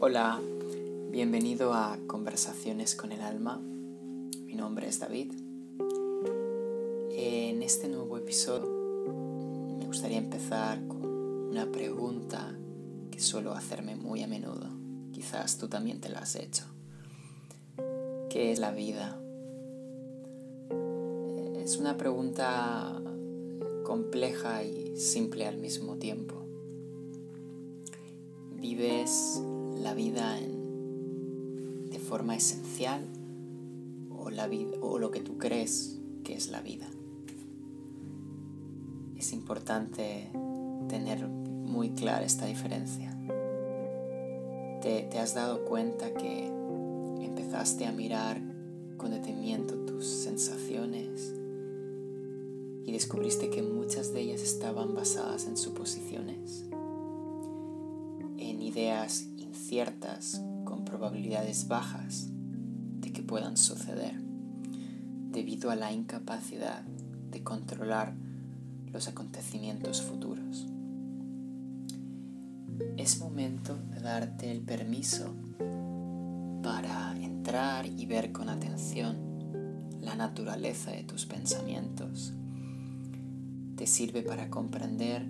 Hola, bienvenido a Conversaciones con el Alma. Mi nombre es David. En este nuevo episodio me gustaría empezar con una pregunta que suelo hacerme muy a menudo. Quizás tú también te la has hecho. ¿Qué es la vida? Es una pregunta compleja y simple al mismo tiempo. ¿Vives la vida de forma esencial o, la o lo que tú crees que es la vida. Es importante tener muy clara esta diferencia. Te, te has dado cuenta que empezaste a mirar con detenimiento tus sensaciones y descubriste que muchas de ellas estaban basadas en suposiciones, en ideas ciertas con probabilidades bajas de que puedan suceder debido a la incapacidad de controlar los acontecimientos futuros. Es momento de darte el permiso para entrar y ver con atención la naturaleza de tus pensamientos. Te sirve para comprender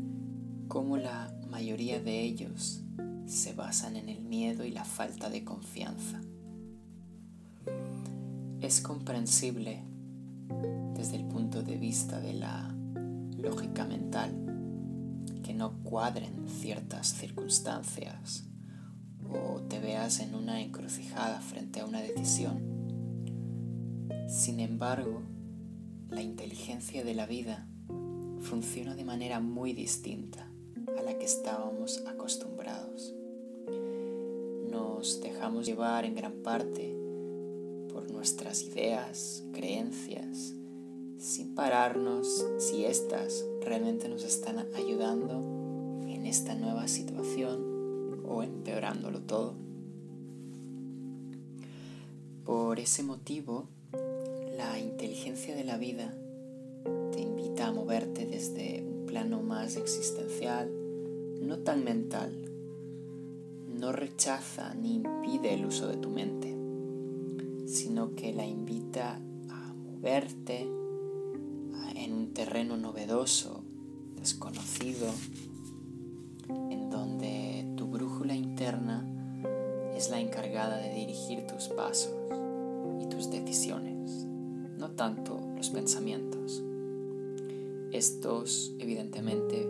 cómo la mayoría de ellos se basan en el miedo y la falta de confianza. Es comprensible desde el punto de vista de la lógica mental que no cuadren ciertas circunstancias o te veas en una encrucijada frente a una decisión. Sin embargo, la inteligencia de la vida funciona de manera muy distinta a la que estábamos acostumbrados nos dejamos llevar en gran parte por nuestras ideas, creencias, sin pararnos si éstas realmente nos están ayudando en esta nueva situación o empeorándolo todo. Por ese motivo, la inteligencia de la vida te invita a moverte desde un plano más existencial, no tan mental, no rechaza ni impide el uso de tu mente, sino que la invita a moverte en un terreno novedoso, desconocido, en donde tu brújula interna es la encargada de dirigir tus pasos y tus decisiones, no tanto los pensamientos. Estos evidentemente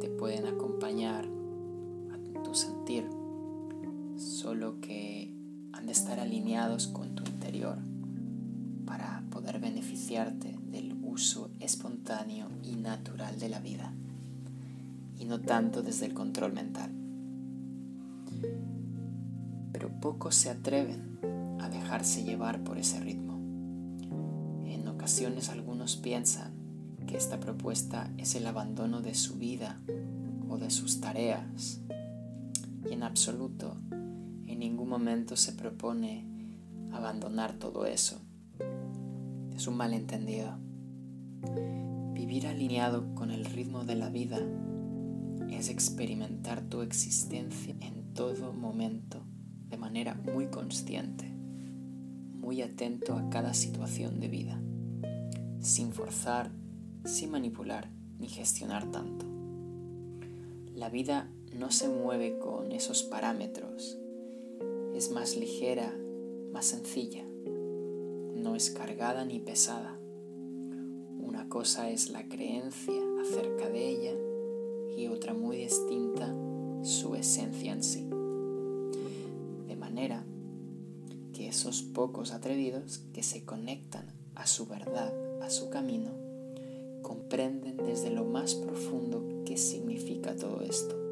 te pueden acompañar a tu sentir solo que han de estar alineados con tu interior para poder beneficiarte del uso espontáneo y natural de la vida y no tanto desde el control mental. Pero pocos se atreven a dejarse llevar por ese ritmo. En ocasiones algunos piensan que esta propuesta es el abandono de su vida o de sus tareas y en absoluto momento se propone abandonar todo eso. Es un malentendido. Vivir alineado con el ritmo de la vida es experimentar tu existencia en todo momento de manera muy consciente, muy atento a cada situación de vida, sin forzar, sin manipular ni gestionar tanto. La vida no se mueve con esos parámetros es más ligera, más sencilla, no es cargada ni pesada. Una cosa es la creencia acerca de ella y otra muy distinta su esencia en sí. De manera que esos pocos atrevidos que se conectan a su verdad, a su camino, comprenden desde lo más profundo qué significa todo esto.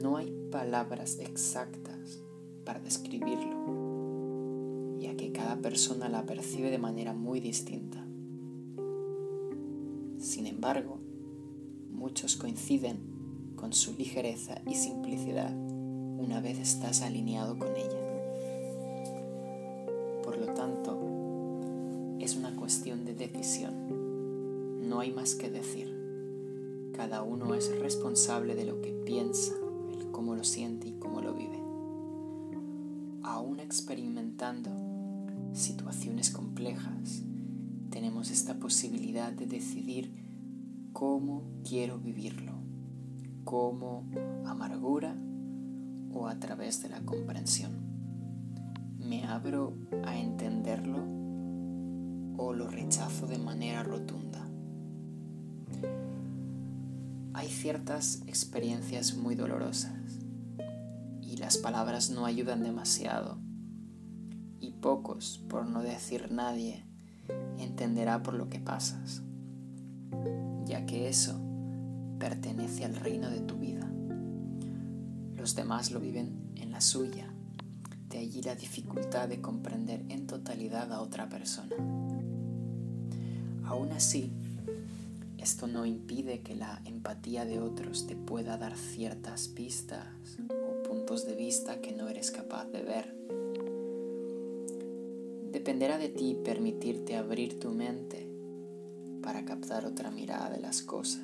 No hay palabras exactas para describirlo, ya que cada persona la percibe de manera muy distinta. Sin embargo, muchos coinciden con su ligereza y simplicidad una vez estás alineado con ella. Por lo tanto, es una cuestión de decisión. No hay más que decir. Cada uno es responsable de lo que piensa, cómo lo siente y cómo lo vive. Aún experimentando situaciones complejas, tenemos esta posibilidad de decidir cómo quiero vivirlo, como amargura o a través de la comprensión. ¿Me abro a entenderlo o lo rechazo de manera rotunda? Hay ciertas experiencias muy dolorosas las palabras no ayudan demasiado y pocos, por no decir nadie, entenderá por lo que pasas, ya que eso pertenece al reino de tu vida. Los demás lo viven en la suya, de allí la dificultad de comprender en totalidad a otra persona. Aún así, esto no impide que la empatía de otros te pueda dar ciertas pistas de vista que no eres capaz de ver Dependerá de ti permitirte abrir tu mente para captar otra mirada de las cosas.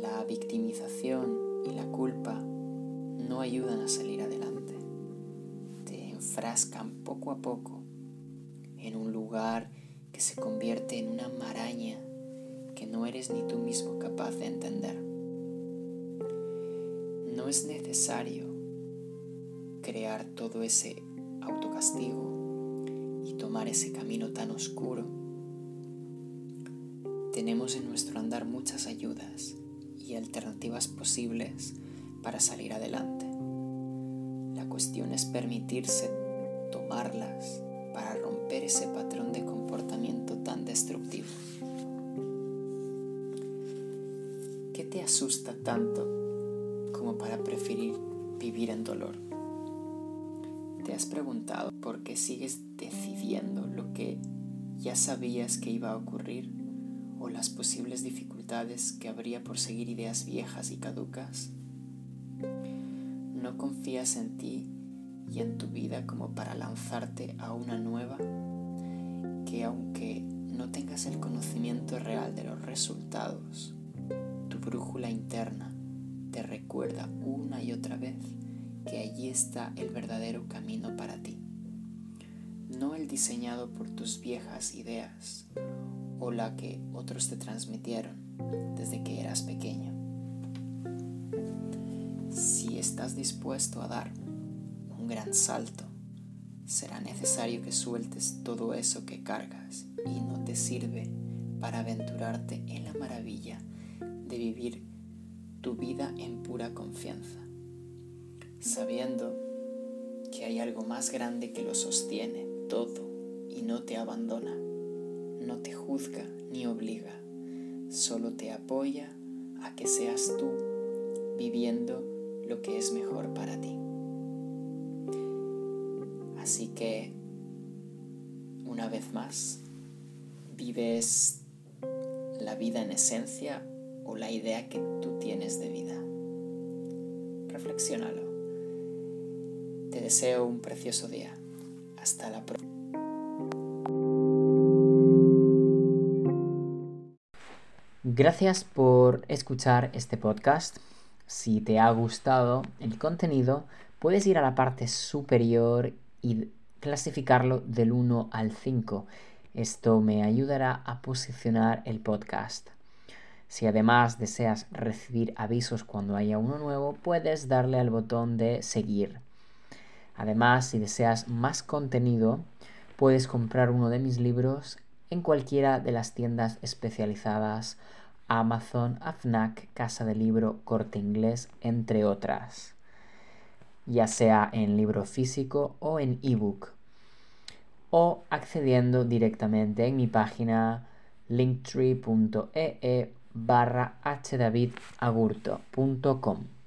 La victimización y la culpa no ayudan a salir adelante. Te enfrascan poco a poco en un lugar que se convierte en una maraña que no eres ni tú mismo capaz de entender. No es necesario crear todo ese autocastigo y tomar ese camino tan oscuro, tenemos en nuestro andar muchas ayudas y alternativas posibles para salir adelante. La cuestión es permitirse tomarlas para romper ese patrón de comportamiento tan destructivo. ¿Qué te asusta tanto como para preferir vivir en dolor? ¿Te has preguntado por qué sigues decidiendo lo que ya sabías que iba a ocurrir o las posibles dificultades que habría por seguir ideas viejas y caducas? ¿No confías en ti y en tu vida como para lanzarte a una nueva que aunque no tengas el conocimiento real de los resultados, tu brújula interna te recuerda una y otra vez que allí está el verdadero camino para ti, no el diseñado por tus viejas ideas o la que otros te transmitieron desde que eras pequeño. Si estás dispuesto a dar un gran salto, será necesario que sueltes todo eso que cargas y no te sirve para aventurarte en la maravilla de vivir tu vida en pura confianza sabiendo que hay algo más grande que lo sostiene todo y no te abandona, no te juzga ni obliga, solo te apoya a que seas tú viviendo lo que es mejor para ti. Así que, una vez más, vives la vida en esencia o la idea que tú tienes de vida. Reflexiónalo. Te deseo un precioso día. Hasta la próxima. Gracias por escuchar este podcast. Si te ha gustado el contenido, puedes ir a la parte superior y clasificarlo del 1 al 5. Esto me ayudará a posicionar el podcast. Si además deseas recibir avisos cuando haya uno nuevo, puedes darle al botón de seguir. Además, si deseas más contenido, puedes comprar uno de mis libros en cualquiera de las tiendas especializadas Amazon, AFNAC, Casa de Libro, Corte Inglés, entre otras, ya sea en libro físico o en ebook, o accediendo directamente en mi página linktree.ee barra hdavidagurto.com.